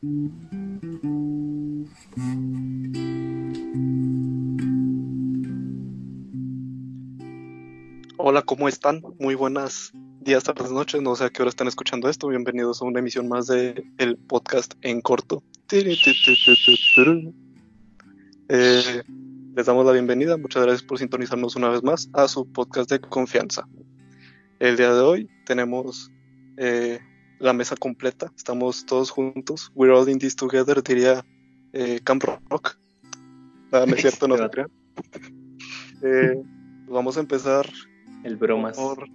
Hola, ¿cómo están? Muy buenas días, tardes, noches. No sé a qué hora están escuchando esto. Bienvenidos a una emisión más de el podcast en corto. Eh, les damos la bienvenida. Muchas gracias por sintonizarnos una vez más a su podcast de confianza. El día de hoy tenemos eh, la mesa completa. Estamos todos juntos. We're all in this together, diría eh, Camp Rock. Nada, no es cierto, no se crean. Eh, vamos a empezar El bromas. por,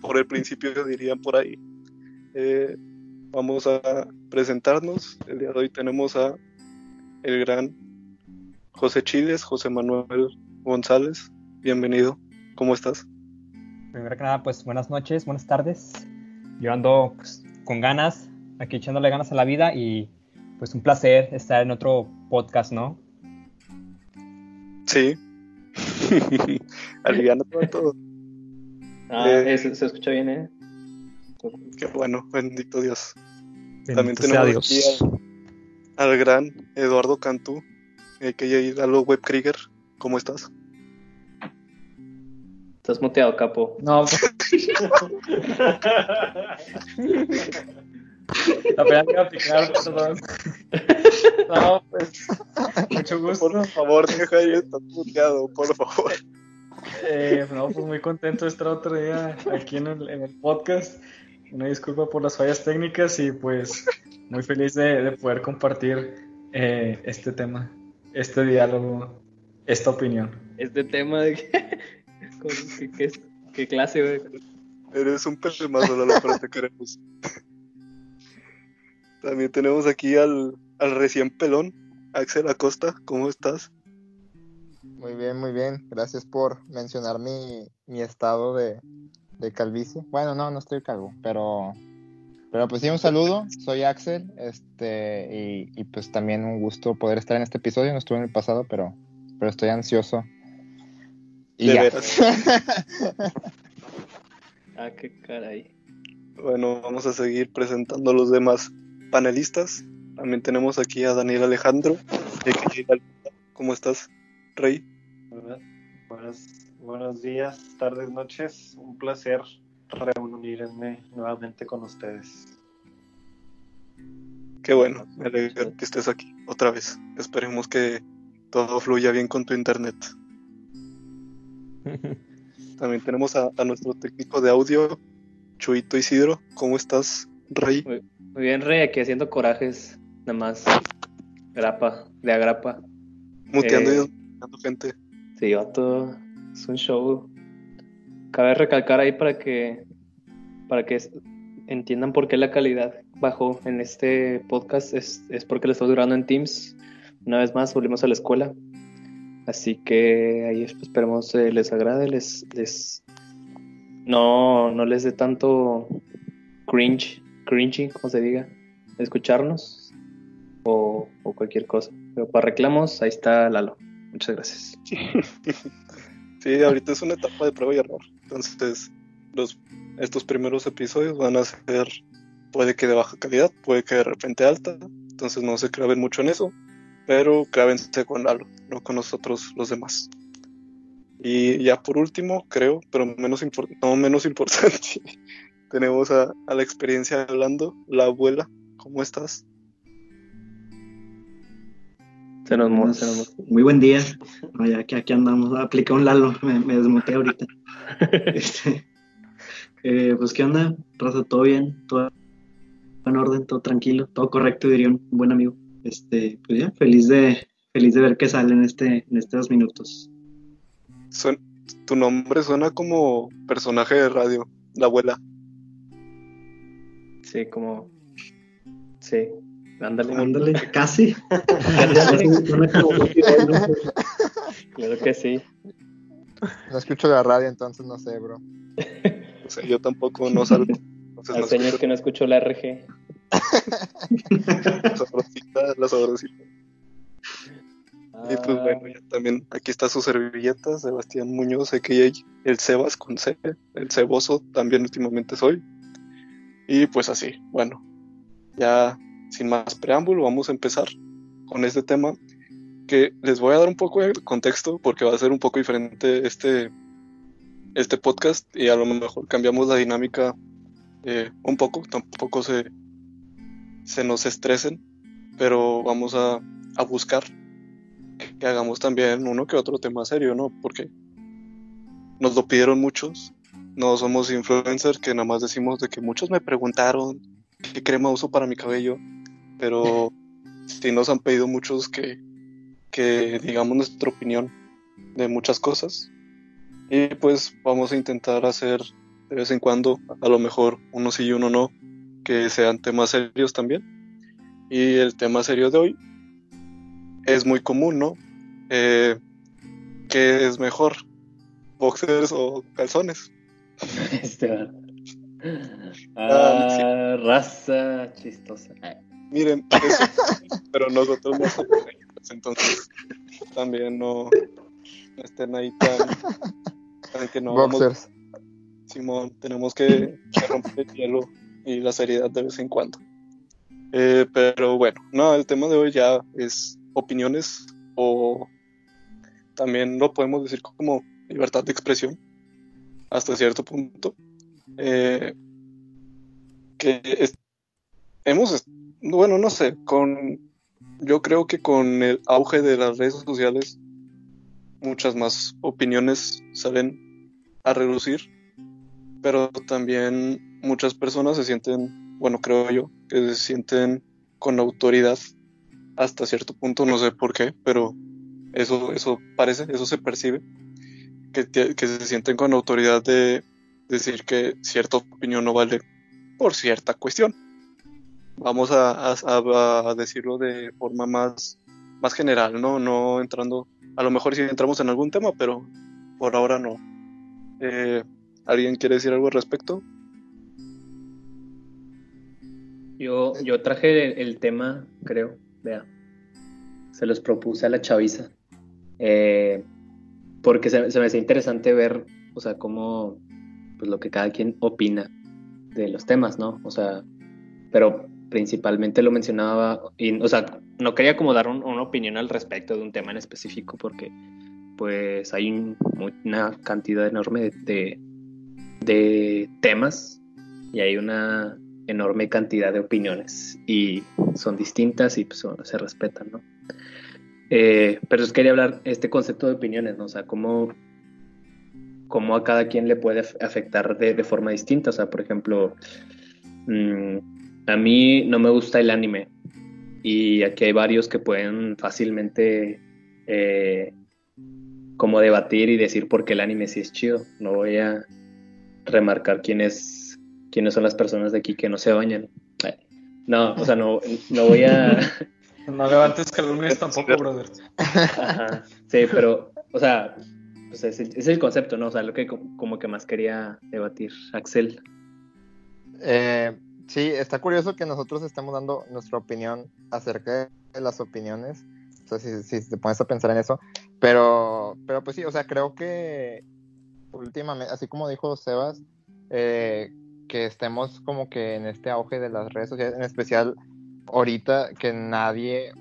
por el principio, dirían por ahí. Eh, vamos a presentarnos. El día de hoy tenemos a el gran José Chiles, José Manuel González. Bienvenido. ¿Cómo estás? Primero que nada, pues buenas noches, buenas tardes. Yo ando pues, con ganas, aquí echándole ganas a la vida y pues un placer estar en otro podcast, ¿no? Sí. Aliviana todo, todo. Ah, Eh, eso se escucha bien, ¿eh? Qué bueno, bendito Dios. Bendito También tenemos aquí Dios. al, al gran Eduardo Cantú, eh, que ya ir a los Web Krieger. ¿Cómo estás? Estás muteado, capo. No, pues, la pena que iba a picar, perdón. No, pues, mucho gusto. Por favor, deja ahí, estás puteado, por favor. Eh, no, pues muy contento de estar otro día aquí en el, en el podcast. Una disculpa por las fallas técnicas y pues muy feliz de, de poder compartir eh, este tema, este diálogo, esta opinión. Este tema de que... con- ¿Qué, qué, es- qué clase, güey? Eres un pelmazo, Lalo, pero te queremos. También tenemos aquí al, al recién pelón, Axel Acosta. ¿Cómo estás? Muy bien, muy bien. Gracias por mencionar mi, mi estado de, de calvicie. Bueno, no, no estoy calvo, pero, pero pues sí, un saludo. Soy Axel, este, y, y pues también un gusto poder estar en este episodio. No estuve en el pasado, pero, pero estoy ansioso. Y De ya. veras. Ah, qué caray. Bueno, vamos a seguir presentando a los demás panelistas. También tenemos aquí a Daniel Alejandro. ¿Cómo estás, Rey? Buenas, buenos, buenos días, tardes, noches. Un placer reunirme nuevamente con ustedes. Qué bueno, me alegra que estés aquí otra vez. Esperemos que todo fluya bien con tu internet. También tenemos a, a nuestro técnico de audio, Chuito Isidro. ¿Cómo estás, Rey? Muy bien, Rey, aquí haciendo corajes, nada más. Grapa, de agrapa. Muteando Eh. y gente. Sí, todo es un show. Cabe recalcar ahí para que para que entiendan por qué la calidad bajó en este podcast es, es porque lo estoy durando en Teams. Una vez más volvimos a la escuela. Así que ahí es- esperemos eh, les agrade, les, les no, no les dé tanto cringe, cringy, como se diga, escucharnos o, o cualquier cosa. Pero para reclamos, ahí está Lalo. Muchas gracias. Sí, ahorita es una etapa de prueba y error. Entonces, los, estos primeros episodios van a ser, puede que de baja calidad, puede que de repente alta. Entonces, no se claven mucho en eso. Pero clávense con Lalo, no con nosotros los demás. Y ya por último, creo, pero menos impor- no menos importante, tenemos a, a la experiencia hablando, la abuela. ¿Cómo estás? Se nos, Buenas- se nos Muy buen día. No, ya que aquí andamos. Aplica un Lalo, me, me desmuté ahorita. Este, eh, pues, ¿qué onda? Raza, ¿todo bien? ¿Todo en orden? ¿Todo tranquilo? ¿Todo correcto? Diría un buen amigo. Este, pues ya, feliz de, feliz de ver que sale en, este, en estos minutos. Suen- tu nombre suena como personaje de radio, la abuela. Sí, como. Sí, ándale. Ándale, casi. Claro que sí. No escucho la radio, entonces no sé, bro. O sea, yo tampoco no salgo. Entonces Al no señor escucho que no escuchó la RG. La sabrosita, la sabrosita. Y pues Ah, bueno, ya también aquí está su servilleta, Sebastián Muñoz, a.k.a. el Sebas con C, el Ceboso, también últimamente soy. Y pues así, bueno. ya sin más preámbulo, vamos a empezar con este tema que les voy a dar un poco de contexto porque va a ser un poco diferente este, este podcast y a lo mejor cambiamos la dinámica eh, un poco, tampoco se, se nos estresen, pero vamos a, a buscar que hagamos también uno que otro tema serio, ¿no? Porque nos lo pidieron muchos, no somos influencers que nada más decimos de que muchos me preguntaron qué crema uso para mi cabello, pero sí nos han pedido muchos que, que digamos nuestra opinión de muchas cosas. Y pues vamos a intentar hacer de vez en cuando, a lo mejor uno sí y uno no, que sean temas serios también. Y el tema serio de hoy es muy común, ¿no? Eh, ¿Qué es mejor? ¿Boxers o calzones? Este, ah, raza chistosa. Miren, eso, pero nosotros no somos entonces también no, no estén ahí tan, tan que no vamos- Boxers. Simón, tenemos que, que romper el hielo y la seriedad de vez en cuando. Eh, pero bueno, no, el tema de hoy ya es opiniones o también lo podemos decir como libertad de expresión hasta cierto punto. Eh, que hemos, bueno, no sé, con, yo creo que con el auge de las redes sociales, muchas más opiniones salen a relucir pero también muchas personas se sienten, bueno, creo yo, que se sienten con autoridad hasta cierto punto, no sé por qué, pero eso, eso parece, eso se percibe, que, que se sienten con autoridad de decir que cierta opinión no vale por cierta cuestión. Vamos a, a- a decirlo de forma más, más general, ¿no? No entrando, a lo mejor sí entramos en algún tema, pero por ahora no. Eh, ¿Alguien quiere decir algo al respecto? Yo, yo traje el, tema, creo, vea. Se los propuse a la chaviza. Eh, porque se, se me hace interesante ver, o sea, cómo, pues lo que cada quien opina de los temas, ¿no? O sea, pero principalmente lo mencionaba, y, o sea, no quería como dar un- una opinión al respecto de un tema en específico, porque pues hay un- una cantidad enorme de, de temas y hay una enorme cantidad de opiniones y son distintas y pues, se respetan, ¿no? Eh, pero es quería hablar este concepto de opiniones, ¿no? O sea, cómo, cómo a cada quien le puede af- afectar de, forma distinta. O sea, por ejemplo, mm, a mí no me gusta el anime y aquí hay varios que pueden fácilmente eh, como debatir y decir por qué el anime sí es chido. No voy a remarcar quiénes, quiénes son las personas de aquí que no se bañan. Ay, No, o sea, no, no voy a... No levantes calumnias tampoco, brother. Ajá, sí, pero, o sea, pues es el concepto, ¿no? O sea, lo que co- como que más quería debatir Axel. Eh, sí, está curioso que nosotros estemos dando nuestra opinión acerca de las opiniones. O sea, si, si te pones a pensar en eso. Pero, pero pues sí, o sea, creo que últimamente, así como dijo Sebas, eh, que estemos como que en este auge de las redes sociales, en especial ahorita que nadie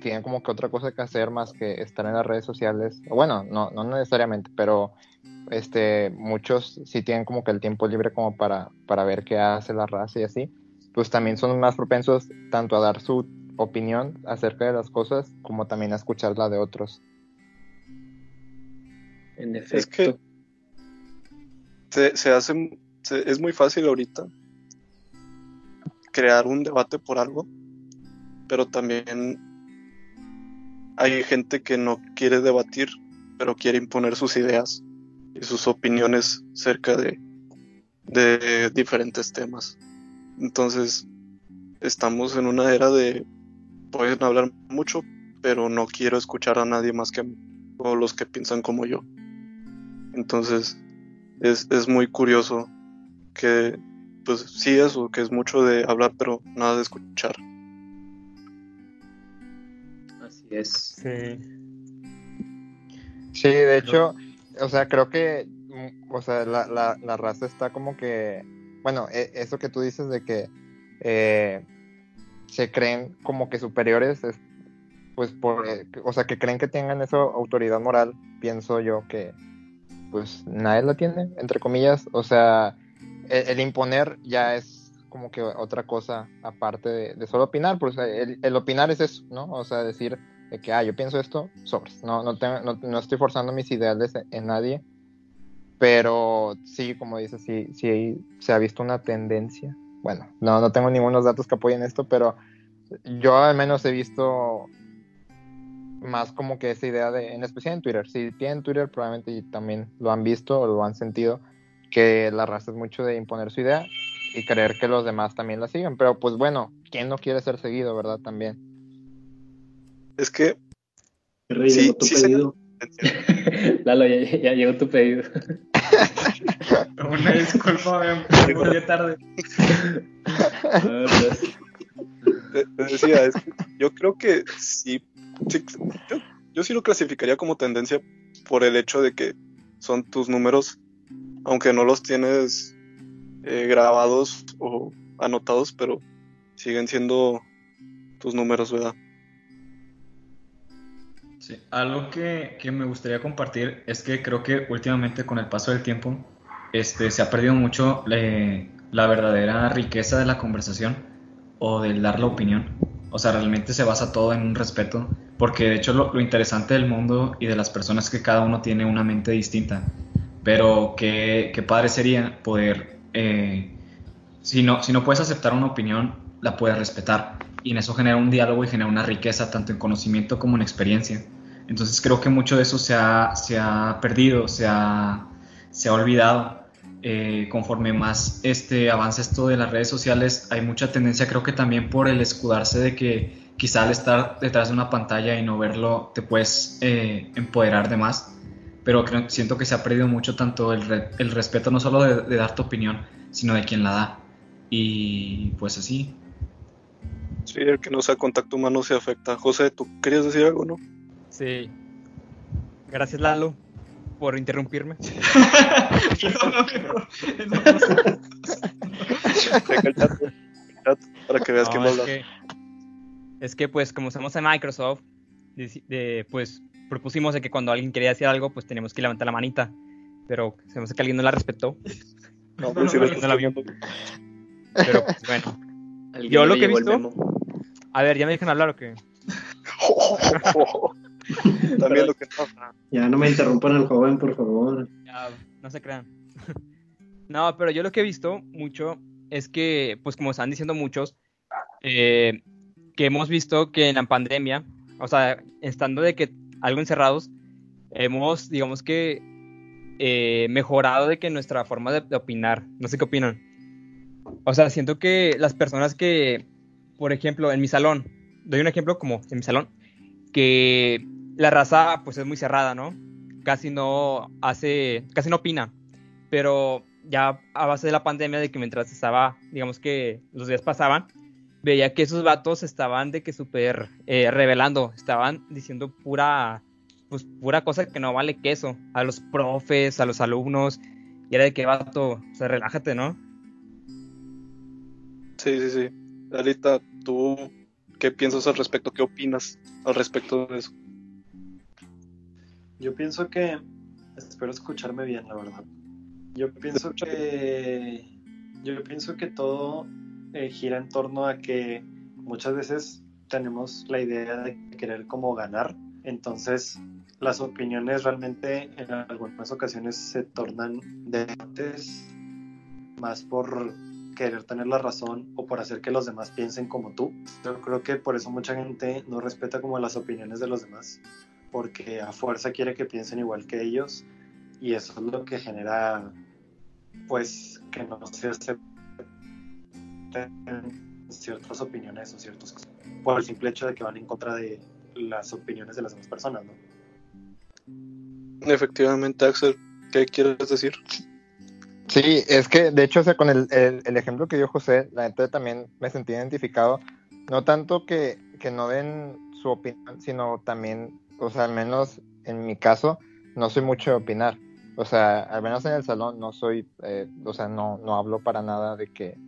tiene como que otra cosa que hacer más que estar en las redes sociales. Bueno, no, no necesariamente, pero este, muchos sí tienen como que el tiempo libre como para, para ver qué hace la raza y así, pues también son más propensos tanto a dar su opinión acerca de las cosas como también a escuchar la de otros. En Es efecto. que se, se hace, es muy fácil ahorita crear un debate por algo, pero también hay gente que no quiere debatir, pero quiere imponer sus ideas y sus opiniones cerca de, de diferentes temas. Entonces, estamos en una era de pueden hablar mucho, pero no quiero escuchar a nadie más que a mí, o los que piensan como yo. Entonces, es, es muy curioso que, pues sí, eso, que es mucho de hablar, pero nada de escuchar. Así es. Sí. Sí, de hecho, o sea, creo que, mm, o sea, la, la, la raza está como que, bueno, e- eso que tú dices de que eh, se creen como que superiores, es, pues por, eh, o sea, que creen que tengan esa autoridad moral, pienso yo que pues nadie la tiene, entre comillas, o sea, el, imponer ya es como que otra cosa aparte de, solo opinar, pues el, el, opinar es eso, ¿no? O sea, decir de que, ah, yo pienso esto, sobres, no, no, no, no estoy forzando mis ideales en nadie, pero sí, como dices, sí, sí se ha visto una tendencia. Bueno, no, no tengo ningunos datos que apoyen esto, pero yo al menos he visto más como que esa idea de, en especial en Twitter, si tienen Twitter probablemente también lo han visto o lo han sentido, que la raza es mucho de imponer su idea y creer que los demás también la siguen, pero pues bueno, ¿quién no quiere ser seguido, verdad? También. Es que... Rey, sí, tu sí pedido. Se... Lalo, ya, ya, llegó tu pedido. Una disculpa, me volví tarde. te decía, es que yo creo que sí sí, yo, yo, sí lo clasificaría como tendencia por el hecho de que son tus números, aunque no los tienes eh, grabados o anotados, pero siguen siendo tus números, ¿verdad? Sí, algo que, que, me gustaría compartir es que creo que últimamente con el paso del tiempo este, se ha perdido mucho la, la verdadera riqueza de la conversación o del dar la opinión. O sea, realmente se basa todo en un respeto, porque de hecho lo, lo, interesante del mundo y de las personas es que cada uno tiene una mente distinta, pero qué, qué padre sería poder, eh, si, no, si no puedes aceptar una opinión, la puedes respetar, y en eso genera un diálogo y genera una riqueza tanto en conocimiento como en experiencia. Entonces creo que mucho de eso se ha, se ha perdido, se ha, se ha olvidado. Eh, conforme más este avance esto de las redes sociales, hay mucha tendencia, creo que también por el escudarse de que quizá al estar detrás de una pantalla y no verlo te puedes eh, empoderar de más, pero creo, siento que se ha perdido mucho tanto el, re, el respeto no solo de, de, dar tu opinión, sino de quien la da. Y pues así. Sí, el que no sea contacto humano se afecta. José, ¿tú querías decir algo, no? Sí. Gracias, Lalo por interrumpirme. para que veas no, que es que, es que pues como estamos en Microsoft, de, de, pues propusimos de que cuando alguien quería decir algo, pues teníamos que levantar la manita. Pero sabemos que alguien no la respetó. No, pues, sí, no la vio. Pero pues bueno. Yo lo que he visto. A ver, ¿ya me dejan hablar o qué? También lo que pasa. Ya no me interrumpan el joven, por favor. Ya, no se crean. no, pero yo lo que he visto mucho es que, pues como están diciendo muchos, eh, que hemos visto que en la pandemia, o sea, estando de que algo encerrados, hemos, digamos que, eh, mejorado de que nuestra forma de, de opinar. No sé qué opinan. O sea, siento que las personas que, por ejemplo, en mi salón, doy un ejemplo como en mi salón, que la raza pues es muy cerrada, ¿no? Casi no hace, casi no opina, pero ya a base de la pandemia, de que mientras estaba, digamos que los días pasaban, veía que esos vatos estaban de que súper eh, revelando, estaban diciendo pura, pues pura cosa que no vale queso a los profes, a los alumnos, y era de que vato, o sea, relájate, ¿no? Sí, sí, sí. Alita, ¿tú qué piensas al respecto? ¿Qué opinas al respecto de eso? Yo pienso que, espero escucharme bien, la verdad. Yo pienso que, yo pienso que todo eh, gira en torno a que muchas veces tenemos la idea de querer como ganar, entonces las opiniones realmente en algunas ocasiones se tornan debates más por querer tener la razón o por hacer que los demás piensen como tú. Yo creo que por eso mucha gente no respeta como las opiniones de los demás porque a fuerza quiere que piensen igual que ellos y eso es lo que genera pues que no se acepten ciertas opiniones o ciertos por el simple hecho de que van en contra de las opiniones de las demás personas, ¿no? Efectivamente, Axel, ¿qué quieres decir? Sí, es que de hecho, o sea, con el, el, el, ejemplo que dio José, la neta también me sentí identificado, no tanto que, que no den su opinión, sino también o sea, al menos en mi caso, no soy mucho de opinar. O sea, al menos en el salón no soy, eh, o sea, no, no hablo para nada de que,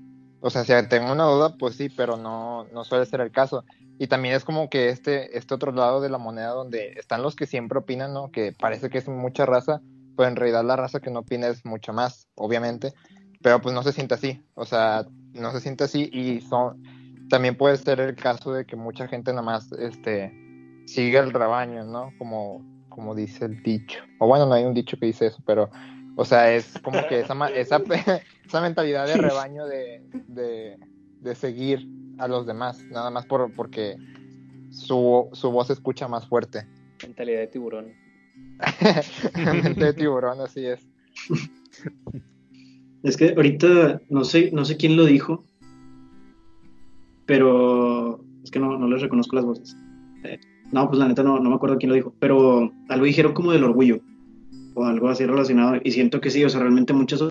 o sea, si tengo una duda, pues sí, pero no, no suele ser el caso. Y también es como que este, este otro lado de la moneda donde están los que siempre opinan, ¿no? Que parece que es mucha raza, pues en realidad la raza que no opina es mucha más, obviamente, pero pues no se siente así, o sea, no se siente así y son, también puede ser el caso de que mucha gente nada más, este, sigue el rebaño, ¿no? Como, como dice el dicho, o bueno, no hay un dicho que dice eso, pero o sea, es como que esa, esa, esa mentalidad de rebaño de, de, seguir a los demás, nada más por, porque su, su voz se escucha más fuerte. Mentalidad de tiburón. Mentalidad de tiburón, así es. Es que ahorita no sé, no sé quién lo dijo, pero es que no, no les reconozco las voces. Eh, no, pues la neta no, no me acuerdo quién lo dijo, pero algo dijeron como del orgullo o algo así relacionado. Y siento que sí, o sea, realmente muchas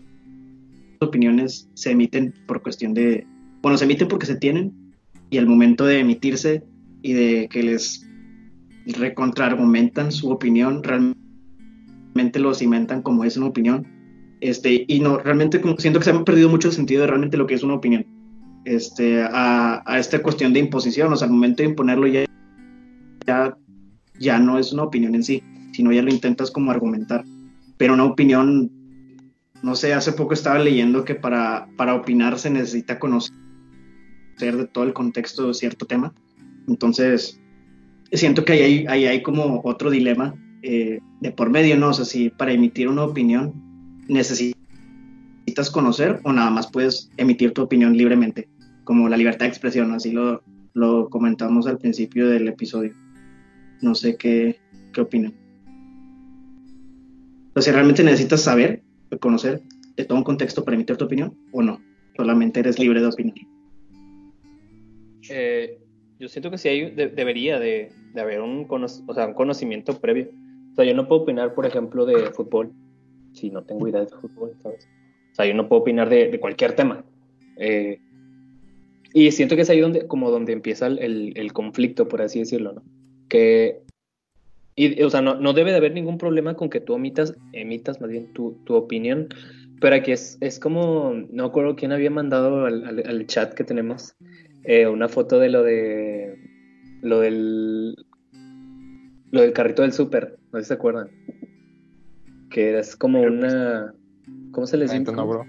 opiniones se emiten por cuestión de, bueno, se emiten porque se tienen y al momento de emitirse y de que les recontraargumentan su opinión, realmente lo cimentan como es una opinión. Este, y no, realmente siento que se ha perdido mucho sentido de realmente lo que es una opinión. Este, a, a esta cuestión de imposición, o sea, al momento de imponerlo ya, ya, ya no es una opinión en sí, sino ya lo intentas como argumentar. Pero una opinión, no sé, hace poco estaba leyendo que para, para opinar se necesita conocer de todo el contexto de cierto tema. Entonces, siento que ahí hay, ahí hay como otro dilema eh, de por medio, ¿no? O sea, si para emitir una opinión necesitas conocer o nada más puedes emitir tu opinión libremente, como la libertad de expresión, así lo, lo comentamos al principio del episodio. No sé qué, qué opinan. O sea, realmente necesitas saber, conocer de todo un contexto para emitir tu opinión o no. Solamente eres libre de opinar. Eh, yo siento que sí hay, debería de, haber un, o sea, un conocimiento previo. O sea, yo no puedo opinar, por ejemplo, de fútbol si no tengo idea de fútbol, ¿sabes? O sea, yo no puedo opinar de, cualquier tema. Eh, y siento que es ahí donde, como donde empieza el, el conflicto, por así decirlo, ¿no? Que y, o sea, no, no, debe de haber ningún problema con que tú emitas, emitas más bien tu, tu opinión, pero aquí es, es, como, no recuerdo quién había mandado al, al, chat que tenemos eh, una foto de lo de, lo del, lo del carrito del súper, no sé si se acuerdan, que es como una, ¿cómo se les dice? No, bro.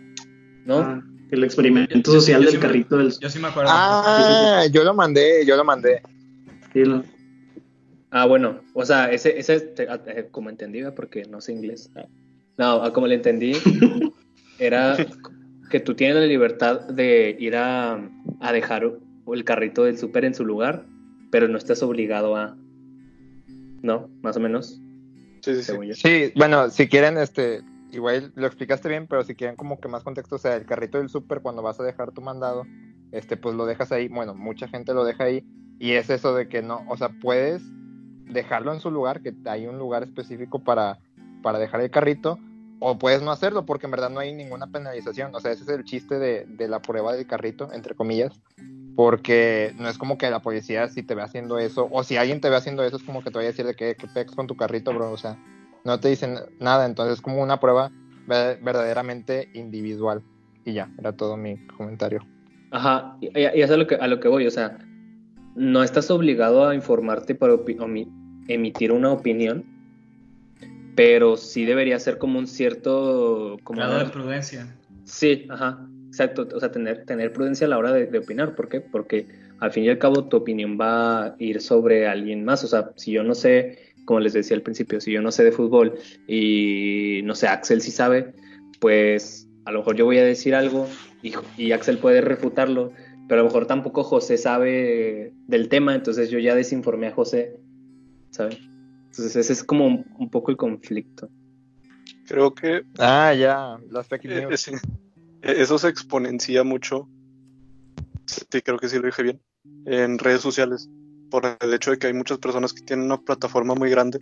¿No? Ah, el experimento social del carrito del Yo sí me acuerdo. Ah, yo lo mandé, yo lo mandé. Sí, lo, Ah, bueno, o sea, ese, ese ah, eh, como entendí, porque no sé inglés. Ah, no, como le entendí, era que tú tienes la libertad de ir a, a dejar el carrito del súper en su lugar, pero no estás obligado a. ¿No? Más o menos. Sí, sí, sí. Sí, bueno, si quieren, este, igual lo explicaste bien, pero si quieren como que más contexto, o sea, el carrito del súper cuando vas a dejar tu mandado, este, pues lo dejas ahí, bueno, mucha gente lo deja ahí, y es eso de que no, o sea, puedes dejarlo en su lugar, que hay un lugar específico para, para dejar el carrito, o puedes no hacerlo porque en verdad no hay ninguna penalización. O sea, ese es el chiste de, de, la prueba del carrito, entre comillas, porque no es como que la policía si te ve haciendo eso, o si alguien te ve haciendo eso, es como que te vaya a decir de que, que con tu carrito, bro. O sea, no te dicen nada, entonces es como una prueba verdaderamente individual. Y ya, era todo mi comentario. Ajá, y, y es a lo, que, a lo que voy, o sea, no estás obligado a informarte para emitir una opinión, pero sí debería ser como un cierto... Como grado de prudencia. Sí, ajá, exacto, o sea, tener, tener prudencia a la hora de, opinar, ¿por qué? Porque al fin y al cabo tu opinión va a ir sobre alguien más, o sea, si yo no sé, como les decía al principio, si yo no sé de fútbol y no sé, Axel sí sabe, pues a lo mejor yo voy a decir algo y, y Axel puede refutarlo, pero a lo mejor tampoco José sabe del tema, entonces yo ya desinformé a José, ¿sabes? Entonces ese es como un, poco el conflicto. Creo que... Ah, ya, las fake eh, news. Eh, eso se exponencia mucho, sí, creo que sí lo dije bien, en redes sociales, por el hecho de que hay muchas personas que tienen una plataforma muy grande,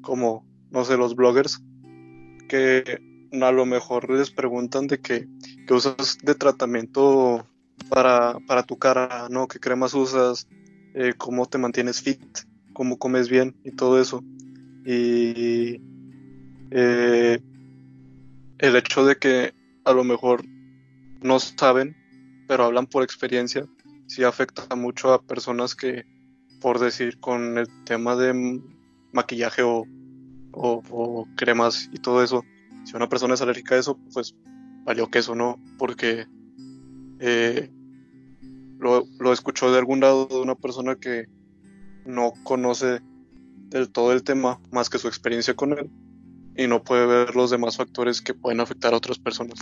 como, no sé, los bloggers, que a lo mejor les preguntan de que, que usas de tratamiento para, para tu cara, ¿no? ¿Qué cremas usas? Eh, ¿Cómo te mantienes fit? ¿Cómo comes bien? Y todo eso. Y eh, el hecho de que a lo mejor no saben pero hablan por experiencia, sí afecta mucho a personas que, por decir, con el tema de maquillaje o, o, cremas y todo eso, si una persona es alérgica a eso, pues valió que eso no, porque eh, lo, lo escuchó de algún lado de una persona que no conoce del todo el tema más que su experiencia con él y no puede ver los demás factores que pueden afectar a otras personas.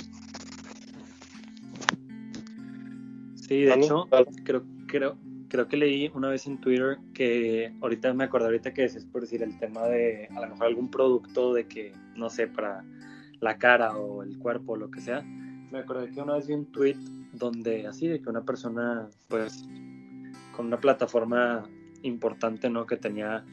Sí, de hecho, creo, creo, creo que leí una vez en Twitter que ahorita me acordé ahorita que es por decir el tema de a lo mejor algún producto de que, no sé, para la cara o el cuerpo o lo que sea. Me acordé que una vez vi un tweet donde así de que una persona pues con una plataforma importante, ¿no? Que tenía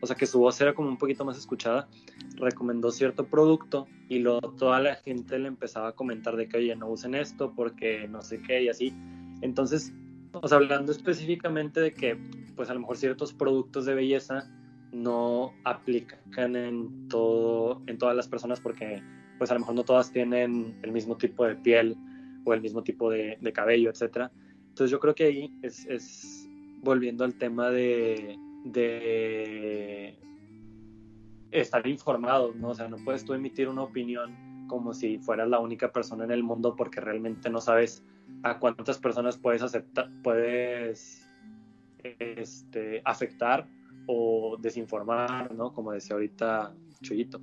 o sea que su voz era como un poquito más escuchada, recomendó cierto producto y luego toda la gente le empezaba a comentar de que, oye, no usen esto porque no sé qué y así. Entonces, o sea, hablando específicamente de que, pues a lo mejor ciertos productos de belleza no aplican en todo, en todas las personas porque, pues a lo mejor no todas tienen el mismo tipo de piel o el mismo tipo de, cabello, etcétera. Entonces yo creo que ahí es, es volviendo al tema de, estar informado, ¿no? O sea, no puedes tú emitir una opinión como si fueras la única persona en el mundo porque realmente no sabes a cuántas personas puedes aceptar, puedes este, afectar o desinformar, ¿no? Como decía ahorita Chuyito.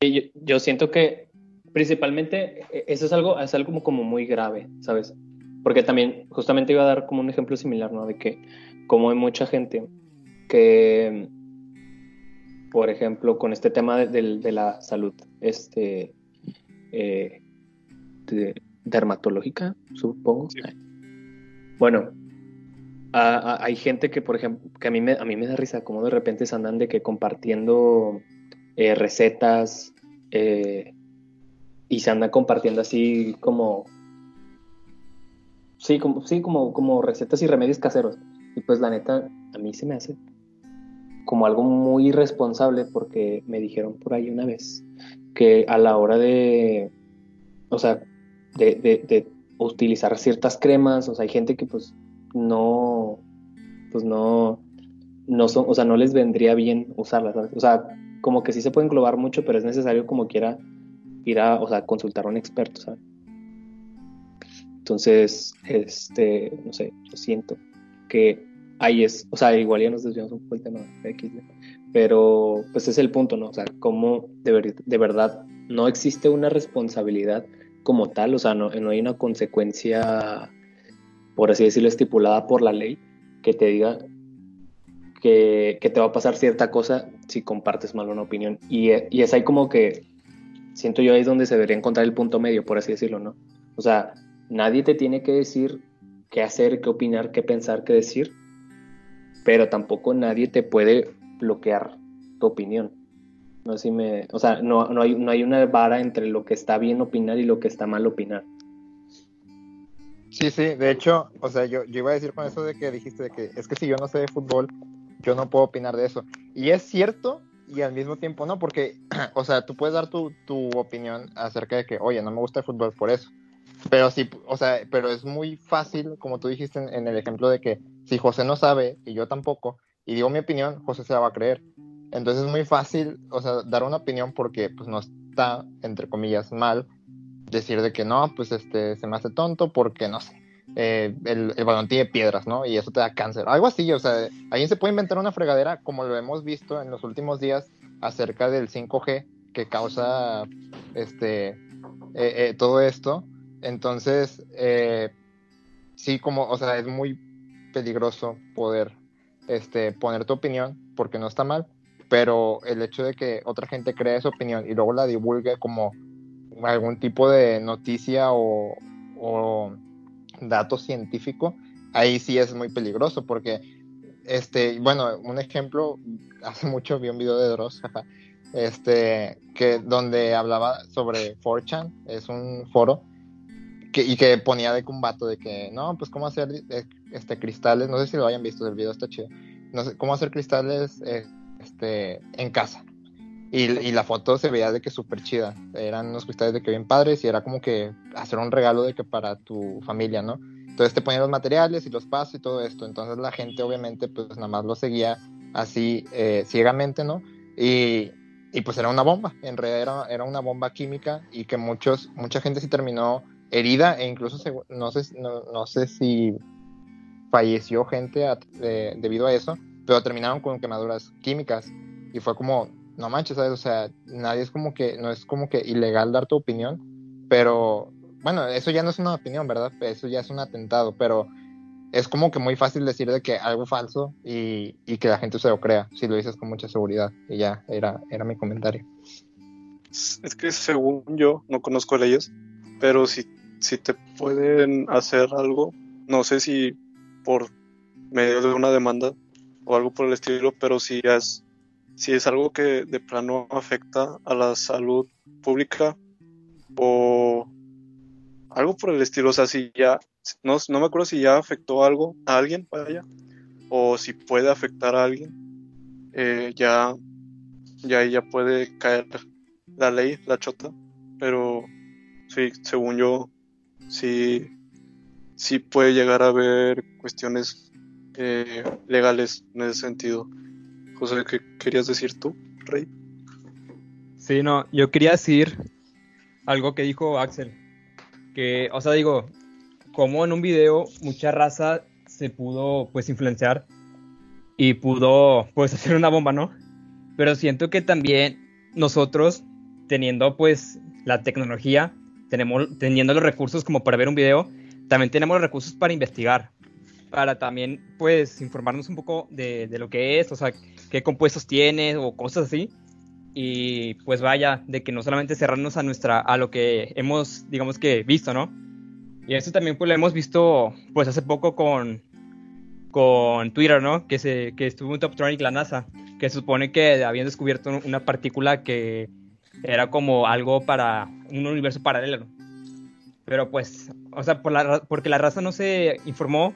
Yo, yo siento que principalmente e, eso es algo, es algo como muy grave, ¿sabes? Porque también, justamente iba a dar como un ejemplo similar, ¿no? De que como hay mucha gente que, por ejemplo, con este tema de, la salud, este, eh, dermatológica, supongo. Bueno, hay gente que, por ejemplo, que a mí me, a mí me da risa, como de repente se andan de que compartiendo eh, recetas eh, y se andan compartiendo así como Sí, como, sí, como, como recetas y remedios caseros. Y pues la neta, a mí se me hace como algo muy irresponsable porque me dijeron por ahí una vez que a la hora de, o sea, de, de, utilizar ciertas cremas, o sea, hay gente que pues no, pues no, no son, o sea, no les vendría bien usarlas, O sea, como que sí se puede englobar mucho, pero es necesario como quiera ir a, o sea, consultar a un experto, ¿sabes? Entonces, este, no sé, lo siento que ahí es, o sea, igual ya nos desviamos un poco X, pero pues es el punto, ¿no? O sea, cómo de, de verdad no existe una responsabilidad como tal, o sea, no, no hay una consecuencia, por así decirlo, estipulada por la ley que te diga que, que, te va a pasar cierta cosa si compartes mal una opinión. Y, y, es ahí como que siento yo ahí es donde se debería encontrar el punto medio, por así decirlo, ¿no? O sea, Nadie te tiene que decir qué hacer, qué opinar, qué pensar, qué decir, pero tampoco nadie te puede bloquear tu opinión. No sé si me, o sea, no, no, hay, no hay una vara entre lo que está bien opinar y lo que está mal opinar. Sí, sí, de hecho, o sea, yo, yo iba a decir con eso de que dijiste de que es que si yo no sé de fútbol, yo no puedo opinar de eso. Y es cierto y al mismo tiempo no, porque, o sea, tú puedes dar tu, tu opinión acerca de que, oye, no me gusta el fútbol por eso. Pero sí, o sea, pero es muy fácil, como tú dijiste en, el ejemplo de que si José no sabe y yo tampoco, y digo mi opinión, José se la va a creer. Entonces es muy fácil, o sea, dar una opinión porque pues no está, entre comillas, mal decir de que no, pues este, se me hace tonto porque, no sé, eh, el, el, balón tiene piedras, ¿no? Y eso te da cáncer. Algo así, o sea, alguien se puede inventar una fregadera como lo hemos visto en los últimos días acerca del 5G que causa este, eh, eh, todo esto. Entonces, eh, sí, como, o sea, es muy peligroso poder este, poner tu opinión porque no está mal, pero el hecho de que otra gente crea esa opinión y luego la divulgue como algún tipo de noticia o, o dato científico, ahí sí es muy peligroso porque, este, bueno, un ejemplo, hace mucho vi un video de Dross, este, que donde hablaba sobre 4chan, es un foro y que ponía de combato de que, no, pues cómo hacer eh, este, cristales, no sé si lo hayan visto, el video está chido, no sé, cómo hacer cristales eh, este, en casa. Y, y la foto se veía de que súper chida. Eran unos cristales de que bien padres y era como que hacer un regalo de que para tu familia, ¿no? Entonces te ponían los materiales y los pasos y todo esto. Entonces la gente obviamente pues nada más lo seguía así eh, ciegamente, ¿no? Y, y, pues era una bomba, en realidad era, era, una bomba química y que muchos, mucha gente sí terminó herida e incluso no, sé, no, no, sé si falleció gente debido a eso, pero terminaron con quemaduras químicas y fue como, no manches, ¿sabes? O sea, nadie es como que, no es como que ilegal dar tu opinión, pero bueno, eso ya no es una opinión, ¿verdad? Eso ya es un atentado, pero es como que muy fácil decir de que algo falso y, y, que la gente se lo crea, si lo dices con mucha seguridad. Y ya, era, era mi comentario. Es que según yo, no conozco leyes, pero si, si te pueden hacer algo, no sé si por medio de una demanda o algo por el estilo, pero si es, si es algo que de plano afecta a la salud pública o algo por el estilo, o sea, si ya no, no me acuerdo si ya afectó algo a alguien, vaya, o si puede afectar a alguien, eh, ya, ya, ya puede caer la ley, la chota, pero sí, según yo, sí, sí puede llegar a haber cuestiones eh, legales en ese sentido. José, ¿qué querías decir tú, Rey? Sí, no, yo quería decir algo que dijo Axel, que, o sea, digo, como en un video mucha raza se pudo pues influenciar y pudo pues hacer una bomba, ¿no? Pero siento que también nosotros teniendo pues la tecnología, tenemos, teniendo los recursos como para ver un video, también tenemos los recursos para investigar, para también pues informarnos un poco de, de lo que es, o sea, qué compuestos tiene o cosas así. Y pues vaya, de que no solamente cerrarnos a nuestra, a lo que hemos, digamos que, visto, ¿no? Y eso también pues lo hemos visto pues hace poco con, con Twitter, ¿no? Que, se, que estuvo en Toptronic la NASA, que supone que habían descubierto una partícula que era como algo para un universo paralelo. Pero pues, o sea, porque la raza no se informó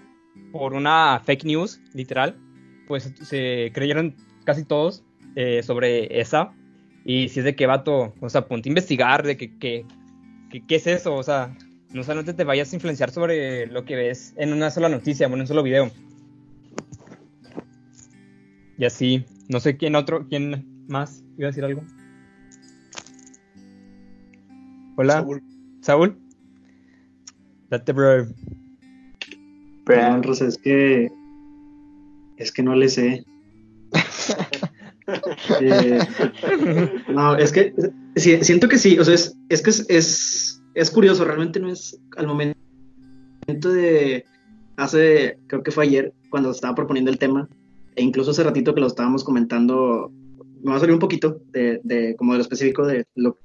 por una fake news, literal, pues se creyeron casi todos eh, sobre esa. Y si es de que vato, o sea, ponte a investigar de que, que, qué es eso, o sea, no solamente te vayas a influenciar sobre lo que ves en una sola noticia en un solo video. Y así, no sé quién otro, quién más iba a decir algo. Hola, Saúl. ¿Saúl? Date, bro. Pero, Rosa, es que. Es que no le sé. eh, no, es que. siento que sí, o sea, es, es que es es curioso, realmente no es al momento de hace, creo que fue ayer, cuando estaba proponiendo el tema, e incluso hace ratito que lo estábamos comentando, me va a salir un poquito de, de como de lo específico de lo que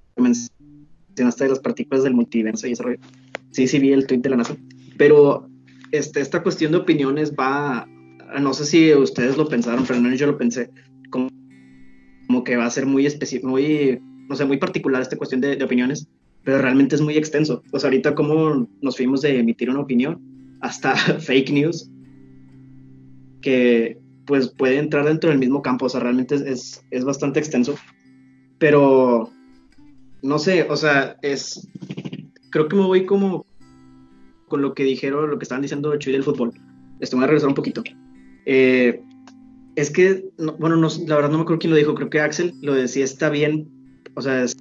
mencionaste de las partículas del multiverso y eso. Sí, sí vi el tweet de la NASA, pero este, esta cuestión de opiniones va, no sé si ustedes lo pensaron, pero al menos yo lo pensé, como, como que va a ser muy específico, muy, no sé, muy particular esta cuestión de, de opiniones, pero realmente es muy extenso. Pues ahorita como nos fuimos de emitir una opinión hasta fake news, que pues puede entrar dentro del mismo campo, o sea, realmente es, es bastante extenso, pero no sé, o sea, es, creo que me voy como con lo que dijeron, lo que estaban diciendo Chuy del fútbol. Esto me voy a regresar un poquito. Eh, es que, bueno, no, la verdad no me acuerdo quién lo dijo, creo que Axel lo decía, está bien, o sea, es,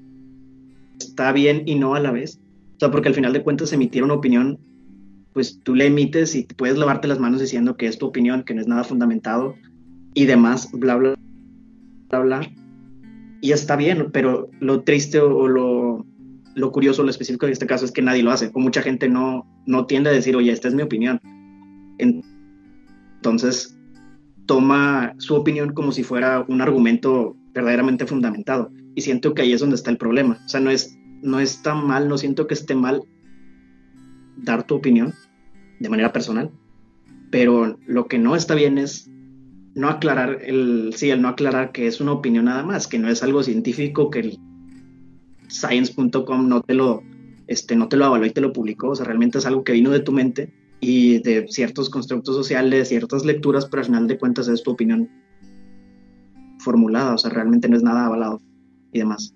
está bien y no a la vez. O sea, porque al final de cuentas emitir una opinión, pues tú la emites y puedes lavarte las manos diciendo que es tu opinión, que no es nada fundamentado y demás, bla, bla, bla, bla. Y está bien, pero lo triste o, lo, lo curioso, lo específico de este caso es que nadie lo hace, o mucha gente no, no tiende a decir, oye, esta es mi opinión. Entonces, toma su opinión como si fuera un argumento verdaderamente fundamentado. Y siento que ahí es donde está el problema. O sea, no es, no está mal, no siento que esté mal dar tu opinión de manera personal, pero lo que no está bien es no aclarar el, sí, el no aclarar que es una opinión nada más, que no es algo científico, que el science.com no te lo, este, no te lo avaló y te lo publicó, o sea, realmente es algo que vino de tu mente y de ciertos constructos sociales, ciertas lecturas, pero al final de cuentas es tu opinión formulada, o sea, realmente no es nada avalado. y demás.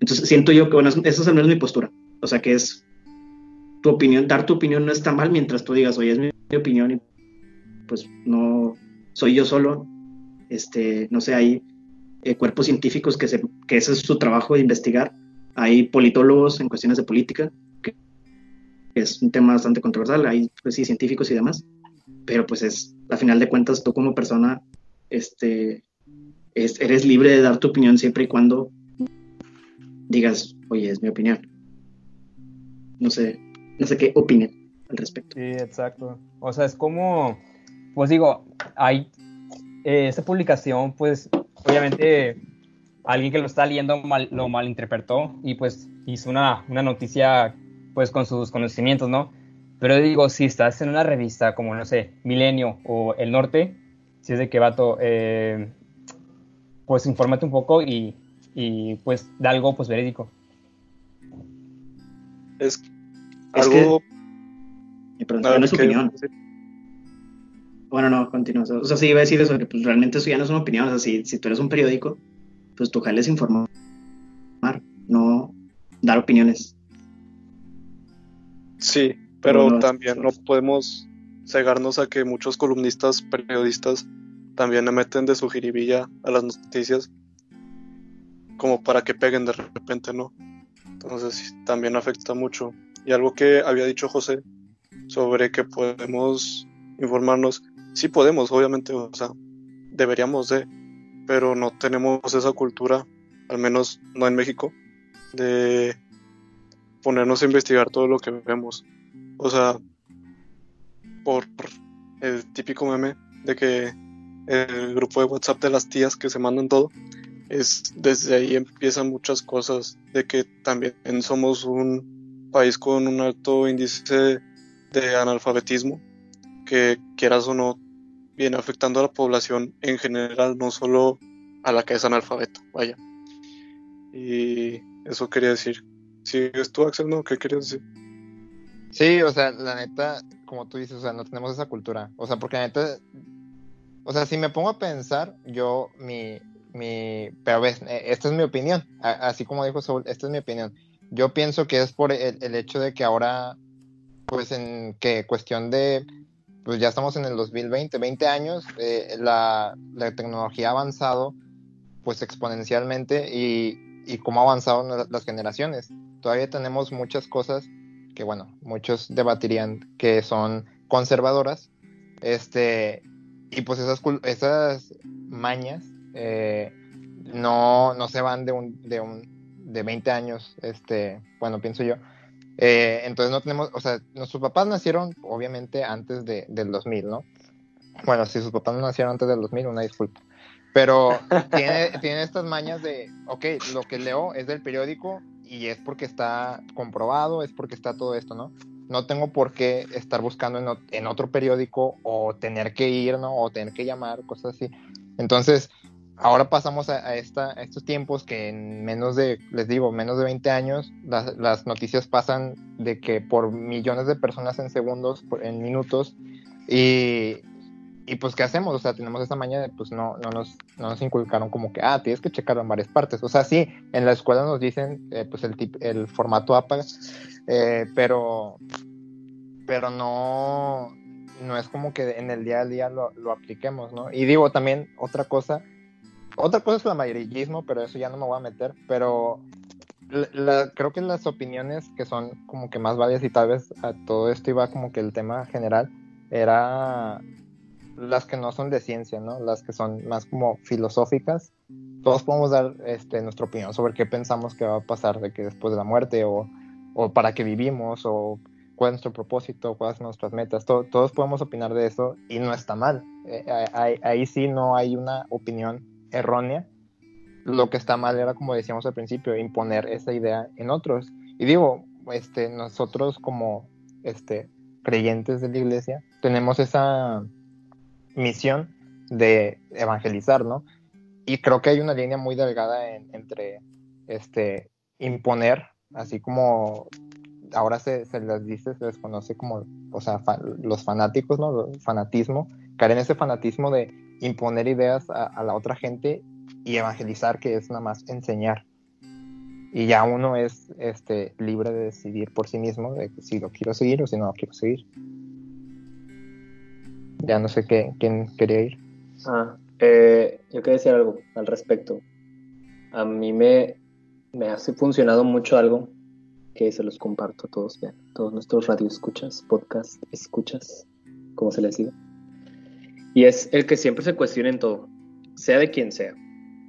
Entonces siento yo que, bueno, esa es mi postura. O sea, que es tu opinión, dar tu opinión no está mal mientras tú digas, oye, es mi, opinión y pues no soy yo solo. Este, no sé, hay eh, cuerpos científicos que, se, que ese es su trabajo de investigar. Hay politólogos en cuestiones de política, que es un tema bastante controversial. Hay, pues sí, científicos y demás. Pero pues es, a final de cuentas, tú como persona, este, eres libre de dar tu opinión siempre y cuando digas, oye, es mi opinión. No sé, no sé qué opinen al respecto. Sí, exacto. O sea, es como, pues digo, hay eh, esta publicación, pues obviamente alguien que lo está leyendo mal, lo malinterpretó y pues hizo una, una noticia pues con sus conocimientos, ¿no? Pero digo, si estás en una revista como, no sé, Milenio o El Norte, si es de que vato, eh, pues infórmate un poco y, y pues da algo pues verídico. Es, algo... Que, no, es opinión. Bueno, no, continúa. O sea, sí iba a decir eso, que pues realmente eso ya no es una opinión. O sea, si, si tú eres un periódico, pues tu jale es informar, no dar opiniones. Sí, pero también no podemos cegarnos a que muchos columnistas, periodistas, también le meten de su jiribilla a las noticias como para que peguen de repente, ¿no? Entonces también afecta mucho. Y algo que había dicho José sobre que podemos informarnos, sí podemos, obviamente, o sea, deberíamos de, pero no tenemos esa cultura, al menos no en México, de ponernos a investigar todo lo que vemos. O sea, por el típico meme de que el grupo de WhatsApp de las tías que se mandan todo, es desde ahí empiezan muchas cosas, de que también somos un país con un alto índice de analfabetismo, que quieras o no, viene afectando a la población en general, no solo a la que es analfabeta, vaya. Y eso quería decir. ¿Sigues tú, Axel? ¿Qué querías decir? Sí, o sea, la neta, como tú dices, o sea, no tenemos esa cultura. O sea, porque la neta, o sea, si me pongo a pensar, yo, mi, mi, pero ves, eh, esta es mi opinión, así como dijo Saúl, esta es mi opinión. Yo pienso que es por el, hecho de que ahora, pues en que cuestión de, pues ya estamos en el 2020, 20 años, eh, la, la, tecnología ha avanzado pues exponencialmente y, y cómo ha avanzado las generaciones. Todavía tenemos muchas cosas que, bueno, muchos debatirían que son conservadoras, este, y pues esas, esas mañas eh, no, no se van de un, de un de 20 años, este, bueno, pienso yo. Eh, entonces no tenemos, o sea, nuestros papás nacieron obviamente antes de, del 2000, ¿no? Bueno, si sus papás no nacieron antes del 2000, una disculpa. Pero tiene, tiene estas mañas de, ok, lo que leo es del periódico y es porque está comprobado, es porque está todo esto, ¿no? No tengo por qué estar buscando en, en otro periódico o tener que ir, ¿no? O tener que llamar, cosas así. Entonces, ahora pasamos a, esta, estos tiempos que en menos de, les digo, menos de 20 años, las, noticias pasan de que por millones de personas en segundos, en minutos, y, y pues, ¿qué hacemos? O sea, tenemos esa maña de, pues, no, no, nos, no nos inculcaron como que, ah, tienes que checarlo en varias partes. O sea, sí, en la escuela nos dicen, eh, pues, el, el formato APA, eh, pero, pero no, no es como que en el día a día lo, lo apliquemos, ¿no? Y digo, también otra cosa, otra cosa es el amarillismo, pero eso ya no me voy a meter. Pero creo que las opiniones que son como que más válidas y tal vez a todo esto iba como que el tema general era las que no son de ciencia, ¿no? Las que son más como filosóficas. Todos podemos dar este, nuestra opinión sobre qué pensamos que va a pasar de que después de la muerte o, o para qué vivimos o cuál es nuestro propósito, cuáles son nuestras metas. todos podemos opinar de eso y no está mal. Eh, ahí sí no hay una opinión errónea. Lo que está mal era, como decíamos al principio, imponer esa idea en otros. Y digo, este, nosotros como este, creyentes de la iglesia tenemos esa misión de evangelizar, ¿no? Y creo que hay una línea muy delgada entre este, imponer, así como ahora se, se, les dice, se les conoce como, o sea, los fanáticos, ¿no? fanatismo, caer en ese fanatismo de imponer ideas a, la otra gente y evangelizar, que es nada más enseñar. y ya uno es este, libre de decidir por sí mismo de si lo quiero seguir o si no lo quiero seguir. Ya no sé qué, quién quería ir. Ah, eh, yo quería decir algo al respecto. A mí me, me ha funcionado mucho algo que se los comparto a todos, todos nuestros radioescuchas, podcast escuchas, como se les diga. Y es el que siempre se cuestionen todo, sea de quien sea,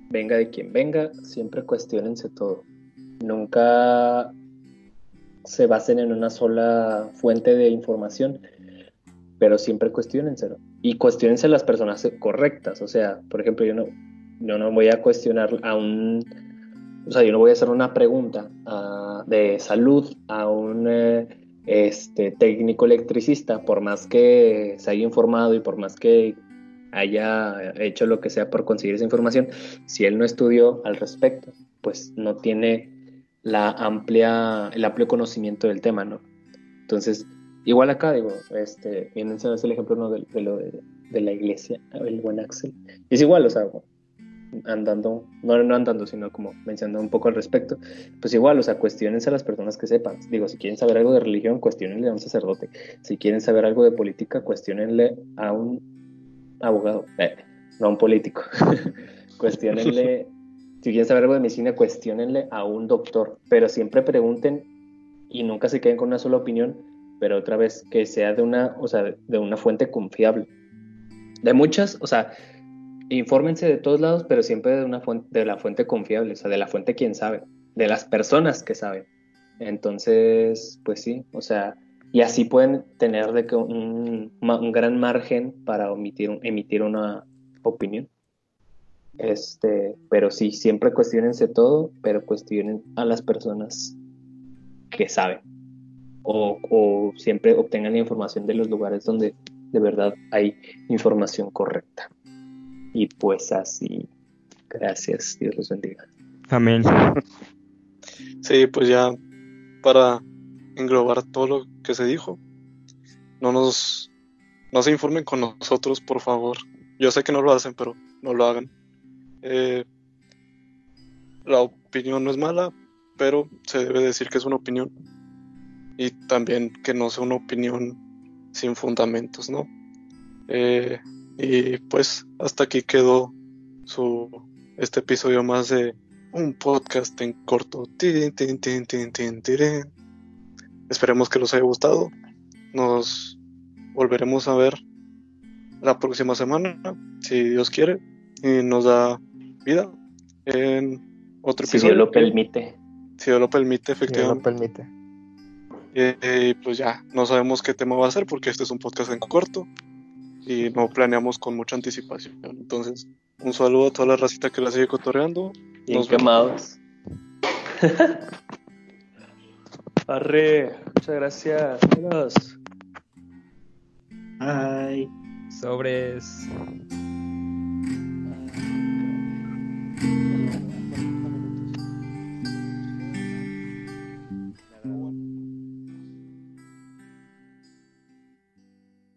venga de quien venga, siempre cuestionense todo. Nunca se basen en una sola fuente de información, pero siempre cuestionenselo. Y cuestionense a las personas correctas. O sea, por ejemplo, yo no, yo no voy a cuestionar a un o sea, yo no voy a hacer una pregunta uh, de salud a un eh, este, técnico electricista, por más que se haya informado y por más que haya hecho lo que sea por conseguir esa información, si él no estudió al respecto, pues no tiene la amplia, el amplio conocimiento del tema, ¿no? Entonces, igual acá, digo, este, bien el ejemplo ¿no? de, lo de, de, la iglesia, el buen Axel. Es igual, o sea, andando, no, no andando, sino como mencionando un poco al respecto, pues igual, o sea, cuestionense a las personas que sepan. Digo, si quieren saber algo de religión, cuestionenle a un sacerdote. Si quieren saber algo de política, cuestionenle a un abogado, eh, no a un político. cuestionenle, si quieren saber algo de medicina, cuestionenle a un doctor, pero siempre pregunten y nunca se queden con una sola opinión, pero otra vez que sea de una, o sea, de una fuente confiable. De muchas, o sea, infórmense de todos lados, pero siempre de una fuente, de la fuente confiable, o sea, de la fuente quien sabe, de las personas que saben. Entonces, pues sí, o sea, y así pueden tener de que un, gran margen para omitir, emitir una opinión. Este, pero sí, siempre cuestionense todo, pero cuestionen a las personas que saben. O, o siempre obtengan la información de los lugares donde de verdad hay información correcta. Y pues así, gracias, Dios los bendiga. Amén. Sí, pues ya para englobar todo lo que se dijo, no nos no se informen con nosotros, por favor. Yo sé que no lo hacen, pero no lo hagan. Eh, la opinión no es mala, pero se debe decir que es una opinión. Y también que no sea una opinión sin fundamentos, ¿no? Eh, y pues hasta aquí quedó su este episodio más de un podcast en corto. Esperemos que les haya gustado. Nos volveremos a ver la próxima semana, si Dios quiere, y nos da vida en otro episodio. Si Dios lo permite. Si Dios lo permite, efectivamente. Si Dios lo permite. Y, y pues ya, no sabemos qué tema va a ser porque este es un podcast en corto y no planeamos con mucha anticipación. Entonces, un saludo a toda la racita que la sigue cotorreando. Y quemados. Arre, muchas gracias. Adiós. Ay. Sobres.